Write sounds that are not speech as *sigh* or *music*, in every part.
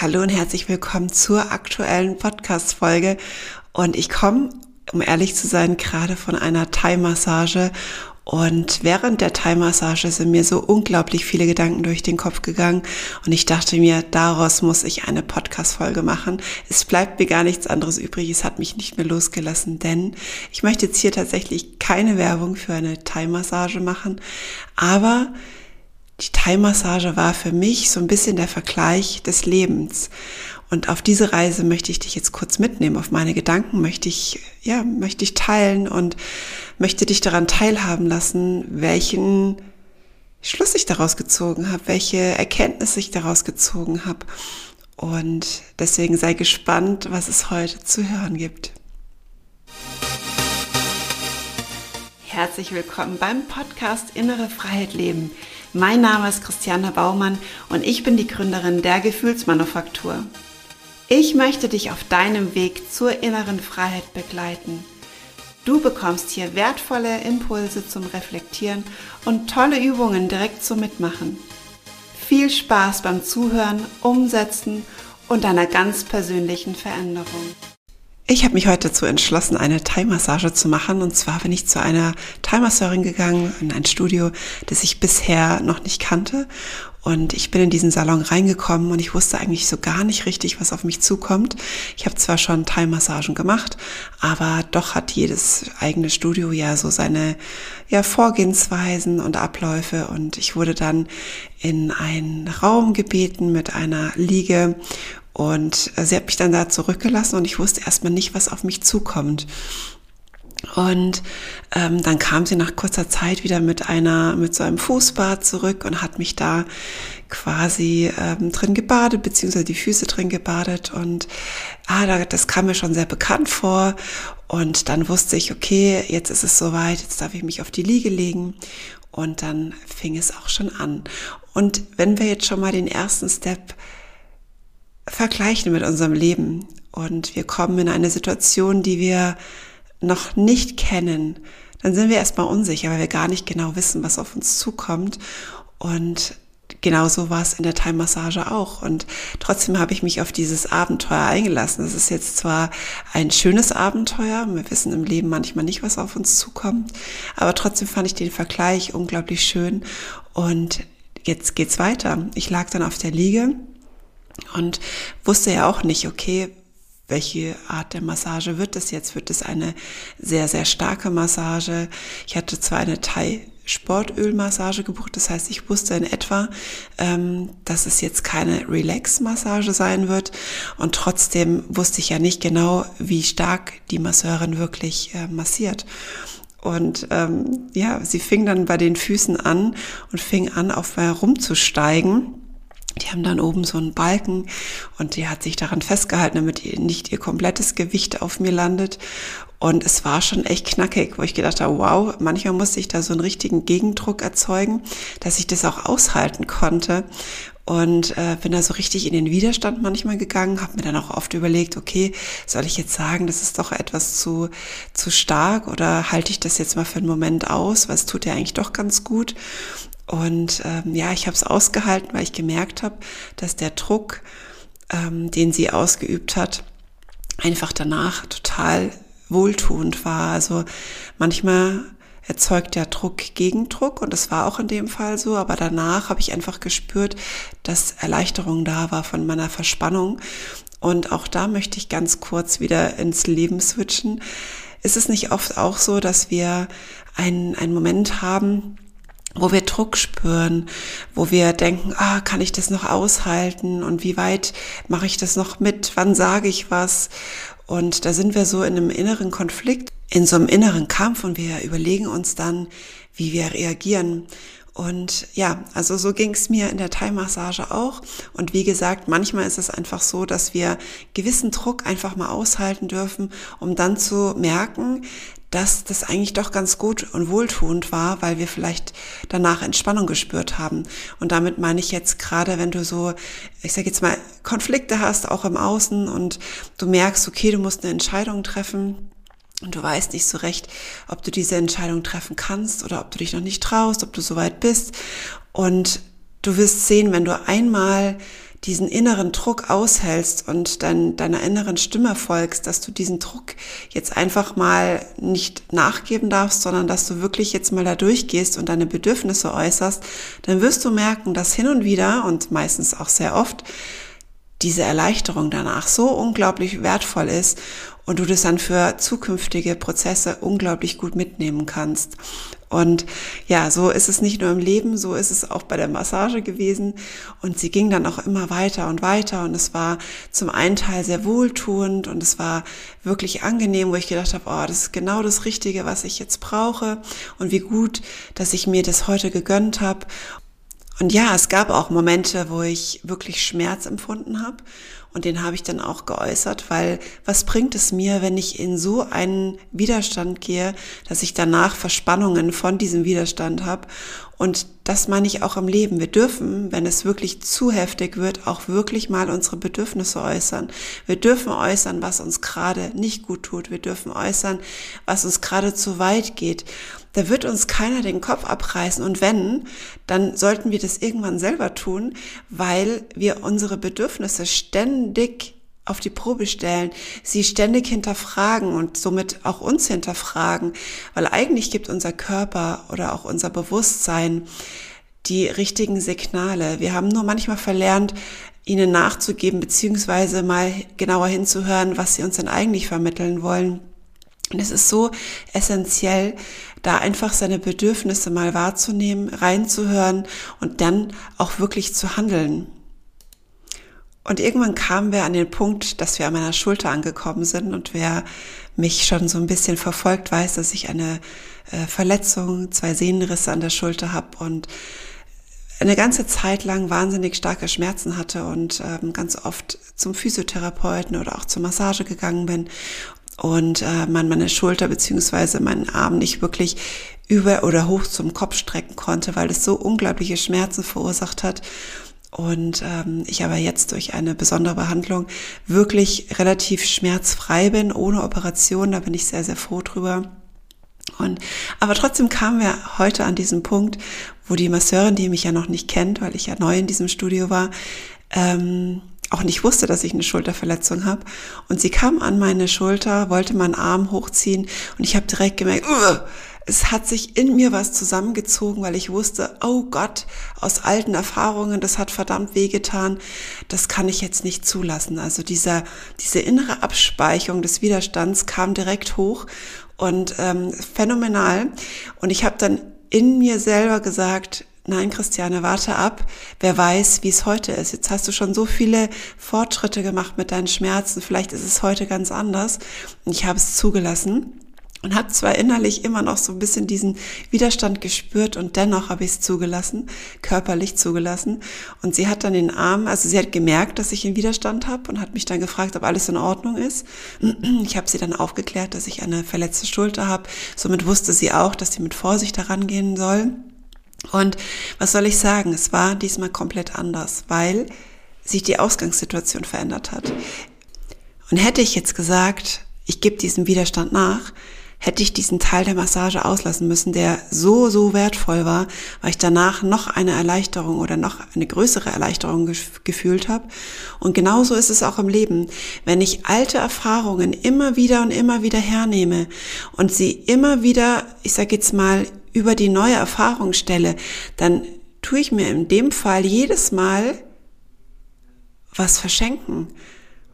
Hallo und herzlich willkommen zur aktuellen Podcast-Folge. Und ich komme, um ehrlich zu sein, gerade von einer Thai-Massage. Und während der Thai-Massage sind mir so unglaublich viele Gedanken durch den Kopf gegangen. Und ich dachte mir, daraus muss ich eine Podcast-Folge machen. Es bleibt mir gar nichts anderes übrig. Es hat mich nicht mehr losgelassen, denn ich möchte jetzt hier tatsächlich keine Werbung für eine Thai-Massage machen. Aber die Thai-Massage war für mich so ein bisschen der Vergleich des Lebens. Und auf diese Reise möchte ich dich jetzt kurz mitnehmen. Auf meine Gedanken möchte ich, ja, möchte ich teilen und möchte dich daran teilhaben lassen, welchen Schluss ich daraus gezogen habe, welche Erkenntnisse ich daraus gezogen habe. Und deswegen sei gespannt, was es heute zu hören gibt. Herzlich willkommen beim Podcast Innere Freiheit Leben mein Name ist Christiane Baumann und ich bin die Gründerin der Gefühlsmanufaktur. Ich möchte dich auf deinem Weg zur inneren Freiheit begleiten. Du bekommst hier wertvolle Impulse zum Reflektieren und tolle Übungen direkt zum Mitmachen. Viel Spaß beim Zuhören, Umsetzen und deiner ganz persönlichen Veränderung. Ich habe mich heute dazu entschlossen, eine Thai-Massage zu machen. Und zwar bin ich zu einer Thai-Masseurin gegangen, in ein Studio, das ich bisher noch nicht kannte. Und ich bin in diesen Salon reingekommen und ich wusste eigentlich so gar nicht richtig, was auf mich zukommt. Ich habe zwar schon Thai-Massagen gemacht, aber doch hat jedes eigene Studio ja so seine ja, Vorgehensweisen und Abläufe. Und ich wurde dann in einen Raum gebeten mit einer Liege und sie hat mich dann da zurückgelassen und ich wusste erstmal nicht, was auf mich zukommt. Und ähm, dann kam sie nach kurzer Zeit wieder mit einer, mit so einem Fußbad zurück und hat mich da quasi ähm, drin gebadet, beziehungsweise die Füße drin gebadet. Und ah, das kam mir schon sehr bekannt vor. Und dann wusste ich, okay, jetzt ist es soweit, jetzt darf ich mich auf die Liege legen. Und dann fing es auch schon an. Und wenn wir jetzt schon mal den ersten Step vergleichen mit unserem Leben und wir kommen in eine Situation, die wir noch nicht kennen, dann sind wir erstmal unsicher, weil wir gar nicht genau wissen, was auf uns zukommt. Und genauso war es in der Thai-Massage auch. Und trotzdem habe ich mich auf dieses Abenteuer eingelassen. Es ist jetzt zwar ein schönes Abenteuer, wir wissen im Leben manchmal nicht, was auf uns zukommt, aber trotzdem fand ich den Vergleich unglaublich schön. Und jetzt geht's weiter. Ich lag dann auf der Liege und wusste ja auch nicht, okay, welche Art der Massage wird es jetzt? Wird es eine sehr, sehr starke Massage? Ich hatte zwar eine Thai Sportölmassage gebucht. Das heißt, ich wusste in etwa, ähm, dass es jetzt keine Relax-Massage sein wird. Und trotzdem wusste ich ja nicht genau, wie stark die Masseurin wirklich äh, massiert. Und ähm, ja, sie fing dann bei den Füßen an und fing an, auf mir rumzusteigen die haben dann oben so einen Balken und die hat sich daran festgehalten, damit nicht ihr komplettes Gewicht auf mir landet. Und es war schon echt knackig, wo ich gedacht habe, wow, manchmal musste ich da so einen richtigen Gegendruck erzeugen, dass ich das auch aushalten konnte. Und äh, bin da so richtig in den Widerstand manchmal gegangen, habe mir dann auch oft überlegt, okay, soll ich jetzt sagen, das ist doch etwas zu, zu stark oder halte ich das jetzt mal für einen Moment aus, weil es tut ja eigentlich doch ganz gut. Und ähm, ja, ich habe es ausgehalten, weil ich gemerkt habe, dass der Druck, ähm, den sie ausgeübt hat, einfach danach total wohltuend war. Also manchmal erzeugt der Druck Gegendruck und das war auch in dem Fall so, aber danach habe ich einfach gespürt, dass Erleichterung da war von meiner Verspannung. Und auch da möchte ich ganz kurz wieder ins Leben switchen. Ist es nicht oft auch so, dass wir einen, einen Moment haben, wo wir Druck spüren, wo wir denken, ah, kann ich das noch aushalten und wie weit mache ich das noch mit, wann sage ich was? Und da sind wir so in einem inneren Konflikt, in so einem inneren Kampf und wir überlegen uns dann, wie wir reagieren. Und ja, also so ging es mir in der Thai-Massage auch. Und wie gesagt, manchmal ist es einfach so, dass wir gewissen Druck einfach mal aushalten dürfen, um dann zu merken, dass das eigentlich doch ganz gut und wohltuend war, weil wir vielleicht danach Entspannung gespürt haben. Und damit meine ich jetzt gerade, wenn du so, ich sage jetzt mal, Konflikte hast, auch im Außen und du merkst, okay, du musst eine Entscheidung treffen und du weißt nicht so recht, ob du diese Entscheidung treffen kannst oder ob du dich noch nicht traust, ob du so weit bist. Und du wirst sehen, wenn du einmal diesen inneren Druck aushältst und dein, deiner inneren Stimme folgst, dass du diesen Druck jetzt einfach mal nicht nachgeben darfst, sondern dass du wirklich jetzt mal da durchgehst und deine Bedürfnisse äußerst, dann wirst du merken, dass hin und wieder und meistens auch sehr oft diese Erleichterung danach so unglaublich wertvoll ist und du das dann für zukünftige Prozesse unglaublich gut mitnehmen kannst. Und ja, so ist es nicht nur im Leben, so ist es auch bei der Massage gewesen. Und sie ging dann auch immer weiter und weiter. Und es war zum einen Teil sehr wohltuend und es war wirklich angenehm, wo ich gedacht habe, oh, das ist genau das Richtige, was ich jetzt brauche. Und wie gut, dass ich mir das heute gegönnt habe. Und ja, es gab auch Momente, wo ich wirklich Schmerz empfunden habe. Und den habe ich dann auch geäußert, weil was bringt es mir, wenn ich in so einen Widerstand gehe, dass ich danach Verspannungen von diesem Widerstand habe und das meine ich auch im Leben. Wir dürfen, wenn es wirklich zu heftig wird, auch wirklich mal unsere Bedürfnisse äußern. Wir dürfen äußern, was uns gerade nicht gut tut. Wir dürfen äußern, was uns gerade zu weit geht. Da wird uns keiner den Kopf abreißen. Und wenn, dann sollten wir das irgendwann selber tun, weil wir unsere Bedürfnisse ständig auf die Probe stellen, sie ständig hinterfragen und somit auch uns hinterfragen, weil eigentlich gibt unser Körper oder auch unser Bewusstsein die richtigen Signale. Wir haben nur manchmal verlernt, ihnen nachzugeben, beziehungsweise mal genauer hinzuhören, was sie uns denn eigentlich vermitteln wollen. Und es ist so essentiell, da einfach seine Bedürfnisse mal wahrzunehmen, reinzuhören und dann auch wirklich zu handeln. Und irgendwann kamen wir an den Punkt, dass wir an meiner Schulter angekommen sind und wer mich schon so ein bisschen verfolgt, weiß, dass ich eine äh, Verletzung, zwei Sehnenrisse an der Schulter habe und eine ganze Zeit lang wahnsinnig starke Schmerzen hatte und ähm, ganz oft zum Physiotherapeuten oder auch zur Massage gegangen bin und äh, man meine Schulter beziehungsweise meinen Arm nicht wirklich über oder hoch zum Kopf strecken konnte, weil es so unglaubliche Schmerzen verursacht hat und ähm, ich aber jetzt durch eine besondere Behandlung wirklich relativ schmerzfrei bin, ohne Operation. Da bin ich sehr, sehr froh drüber. Und, aber trotzdem kamen wir heute an diesen Punkt, wo die Masseurin, die mich ja noch nicht kennt, weil ich ja neu in diesem Studio war, ähm, auch nicht wusste, dass ich eine Schulterverletzung habe. Und sie kam an meine Schulter, wollte meinen Arm hochziehen und ich habe direkt gemerkt, uh, es hat sich in mir was zusammengezogen, weil ich wusste, oh Gott, aus alten Erfahrungen, das hat verdammt wehgetan, das kann ich jetzt nicht zulassen. Also dieser, diese innere Abspeicherung des Widerstands kam direkt hoch und ähm, phänomenal. Und ich habe dann in mir selber gesagt, Nein, Christiane, warte ab. Wer weiß, wie es heute ist. Jetzt hast du schon so viele Fortschritte gemacht mit deinen Schmerzen. Vielleicht ist es heute ganz anders. Und ich habe es zugelassen und habe zwar innerlich immer noch so ein bisschen diesen Widerstand gespürt und dennoch habe ich es zugelassen, körperlich zugelassen. Und sie hat dann den Arm, also sie hat gemerkt, dass ich einen Widerstand habe und hat mich dann gefragt, ob alles in Ordnung ist. *clears throat* Ich habe sie dann aufgeklärt, dass ich eine verletzte Schulter habe. Somit wusste sie auch, dass sie mit Vorsicht daran gehen soll. Und was soll ich sagen? Es war diesmal komplett anders, weil sich die Ausgangssituation verändert hat. Und hätte ich jetzt gesagt, ich gebe diesem Widerstand nach, hätte ich diesen Teil der Massage auslassen müssen, der so, so wertvoll war, weil ich danach noch eine Erleichterung oder noch eine größere Erleichterung gefühlt habe. Und genauso ist es auch im Leben. Wenn ich alte Erfahrungen immer wieder und immer wieder hernehme und sie immer wieder, ich sage jetzt mal, über die neue Erfahrung stelle, dann tue ich mir in dem Fall jedes Mal was verschenken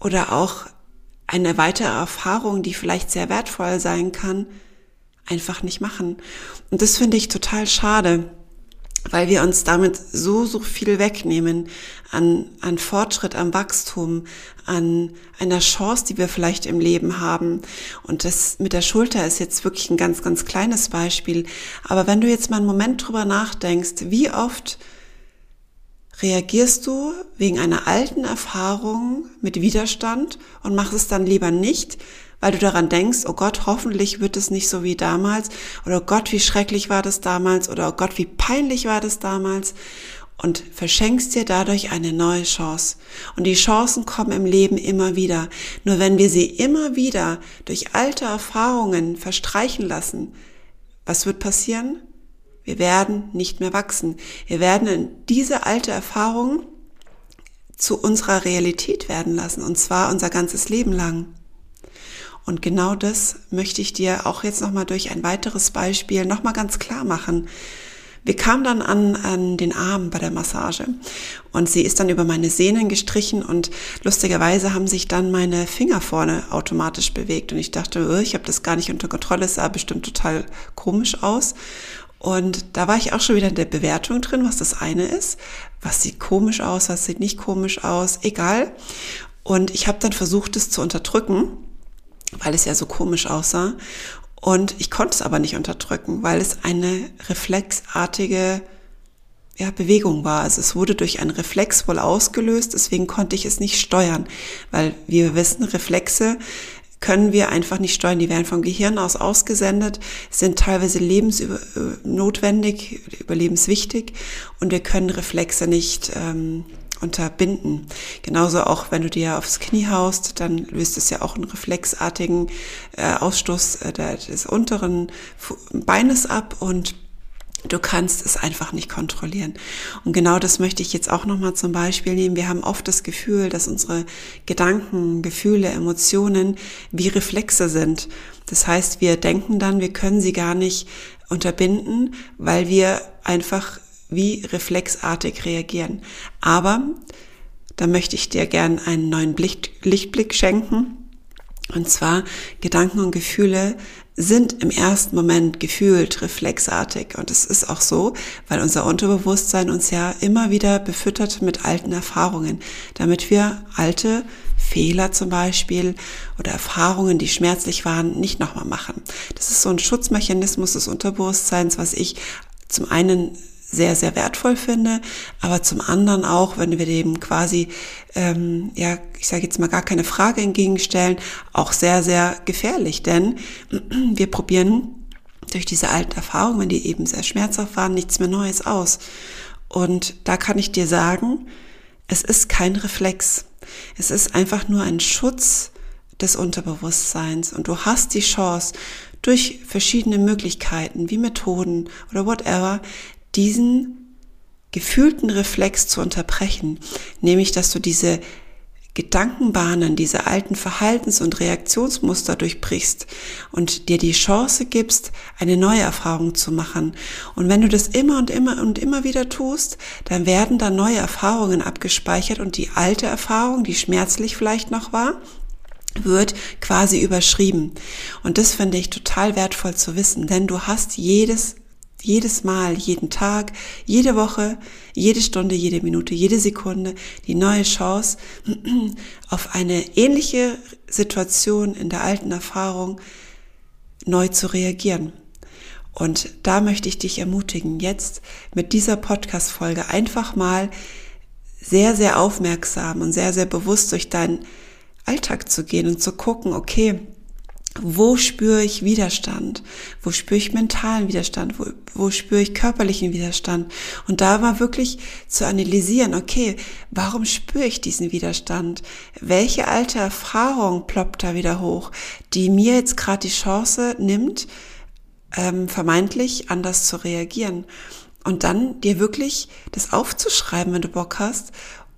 oder auch eine weitere Erfahrung, die vielleicht sehr wertvoll sein kann, einfach nicht machen. Und das finde ich total schade, weil wir uns damit so, so viel wegnehmen an, an Fortschritt, an Wachstum, an einer Chance, die wir vielleicht im Leben haben. Und das mit der Schulter ist jetzt wirklich ein ganz, ganz kleines Beispiel. Aber wenn du jetzt mal einen Moment drüber nachdenkst, wie oft reagierst du wegen einer alten Erfahrung mit Widerstand und machst es dann lieber nicht, weil du daran denkst, oh Gott, hoffentlich wird es nicht so wie damals oder oh Gott, wie schrecklich war das damals oder oh Gott, wie peinlich war das damals und verschenkst dir dadurch eine neue Chance. Und die Chancen kommen im Leben immer wieder. Nur wenn wir sie immer wieder durch alte Erfahrungen verstreichen lassen, was wird passieren? Wir werden nicht mehr wachsen. Wir werden diese alte Erfahrung zu unserer Realität werden lassen, und zwar unser ganzes Leben lang. Und genau das möchte ich dir auch jetzt nochmal durch ein weiteres Beispiel nochmal ganz klar machen. Wir kamen dann an, an den Arm bei der Massage und sie ist dann über meine Sehnen gestrichen und lustigerweise haben sich dann meine Finger vorne automatisch bewegt und ich dachte, oh, ich habe das gar nicht unter Kontrolle, es sah bestimmt total komisch aus. Und da war ich auch schon wieder in der Bewertung drin, was das eine ist. Was sieht komisch aus, was sieht nicht komisch aus, egal. Und ich habe dann versucht, es zu unterdrücken, weil es ja so komisch aussah. Und ich konnte es aber nicht unterdrücken, weil es eine reflexartige ja, Bewegung war. Also es wurde durch einen Reflex wohl ausgelöst, deswegen konnte ich es nicht steuern, weil wir wissen, Reflexe können wir einfach nicht steuern. Die werden vom Gehirn aus ausgesendet, sind teilweise lebensnotwendig, überlebenswichtig und wir können Reflexe nicht ähm, unterbinden. Genauso auch, wenn du dir aufs Knie haust, dann löst es ja auch einen reflexartigen äh, Ausstoß äh, des unteren Beines ab und Du kannst es einfach nicht kontrollieren. Und genau das möchte ich jetzt auch nochmal zum Beispiel nehmen. Wir haben oft das Gefühl, dass unsere Gedanken, Gefühle, Emotionen wie Reflexe sind. Das heißt, wir denken dann, wir können sie gar nicht unterbinden, weil wir einfach wie reflexartig reagieren. Aber da möchte ich dir gern einen neuen Lichtblick schenken. Und zwar Gedanken und Gefühle sind im ersten Moment gefühlt reflexartig. Und es ist auch so, weil unser Unterbewusstsein uns ja immer wieder befüttert mit alten Erfahrungen, damit wir alte Fehler zum Beispiel oder Erfahrungen, die schmerzlich waren, nicht nochmal machen. Das ist so ein Schutzmechanismus des Unterbewusstseins, was ich zum einen sehr, sehr wertvoll finde, aber zum anderen auch, wenn wir dem quasi, ähm, ja, ich sage jetzt mal gar keine Frage entgegenstellen, auch sehr, sehr gefährlich, denn *clears throat* wir probieren durch diese alten Erfahrungen, wenn die eben sehr schmerzhaft waren, nichts mehr Neues aus. Und da kann ich dir sagen, es ist kein Reflex. Es ist einfach nur ein Schutz des Unterbewusstseins und du hast die Chance, durch verschiedene Möglichkeiten wie Methoden oder whatever diesen gefühlten Reflex zu unterbrechen, nämlich dass du diese Gedankenbahnen, diese alten Verhaltens- und Reaktionsmuster durchbrichst und dir die Chance gibst, eine neue Erfahrung zu machen. Und wenn du das immer und immer und immer wieder tust, dann werden da neue Erfahrungen abgespeichert und die alte Erfahrung, die schmerzlich vielleicht noch war, wird quasi überschrieben. Und das finde ich total wertvoll zu wissen, denn du hast jedes jedes Mal, jeden Tag, jede Woche, jede Stunde, jede Minute, jede Sekunde die neue Chance, *clears throat* auf eine ähnliche Situation in der alten Erfahrung neu zu reagieren. Und da möchte ich dich ermutigen, jetzt mit dieser Podcast-Folge einfach mal sehr, sehr aufmerksam und sehr, sehr bewusst durch deinen Alltag zu gehen und zu gucken, okay, wo spüre ich Widerstand? Wo spüre ich mentalen Widerstand? Wo, wo spüre ich körperlichen Widerstand? Und da war wirklich zu analysieren, okay, warum spüre ich diesen Widerstand? Welche alte Erfahrung ploppt da wieder hoch, die mir jetzt gerade die Chance nimmt, ähm, vermeintlich anders zu reagieren? Und dann dir wirklich das aufzuschreiben, wenn du Bock hast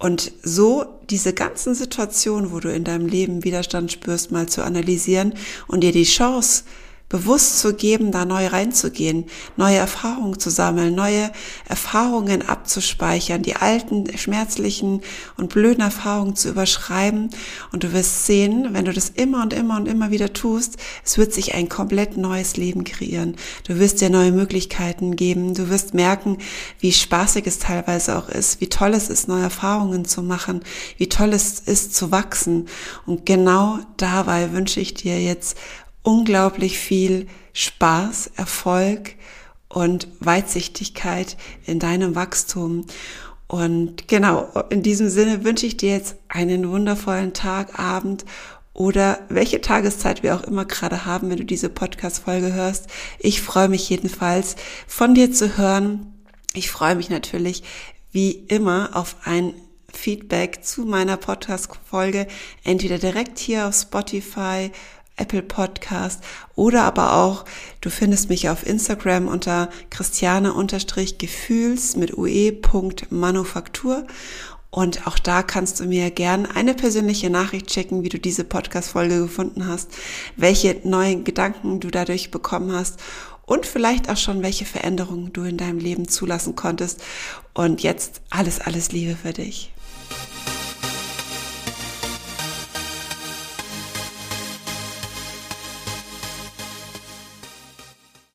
und so diese ganzen Situationen, wo du in deinem Leben Widerstand spürst, mal zu analysieren und dir die Chance bewusst zu geben, da neu reinzugehen, neue Erfahrungen zu sammeln, neue Erfahrungen abzuspeichern, die alten schmerzlichen und blöden Erfahrungen zu überschreiben. Und du wirst sehen, wenn du das immer und immer und immer wieder tust, es wird sich ein komplett neues Leben kreieren. Du wirst dir neue Möglichkeiten geben. Du wirst merken, wie spaßig es teilweise auch ist, wie toll es ist, neue Erfahrungen zu machen, wie toll es ist zu wachsen. Und genau dabei wünsche ich dir jetzt unglaublich viel Spaß, Erfolg und Weitsichtigkeit in deinem Wachstum. Und genau, in diesem Sinne wünsche ich dir jetzt einen wundervollen Tag, Abend oder welche Tageszeit wir auch immer gerade haben, wenn du diese Podcast-Folge hörst. Ich freue mich jedenfalls von dir zu hören. Ich freue mich natürlich wie immer auf ein Feedback zu meiner Podcast-Folge, entweder direkt hier auf Spotify Apple Podcast oder aber auch, du findest mich auf Instagram unter Christiane-Gefühls mit ue.manufaktur Und auch da kannst du mir gern eine persönliche Nachricht schicken, wie du diese Podcast-Folge gefunden hast, welche neuen Gedanken du dadurch bekommen hast und vielleicht auch schon, welche Veränderungen du in deinem Leben zulassen konntest. Und jetzt alles, alles Liebe für dich.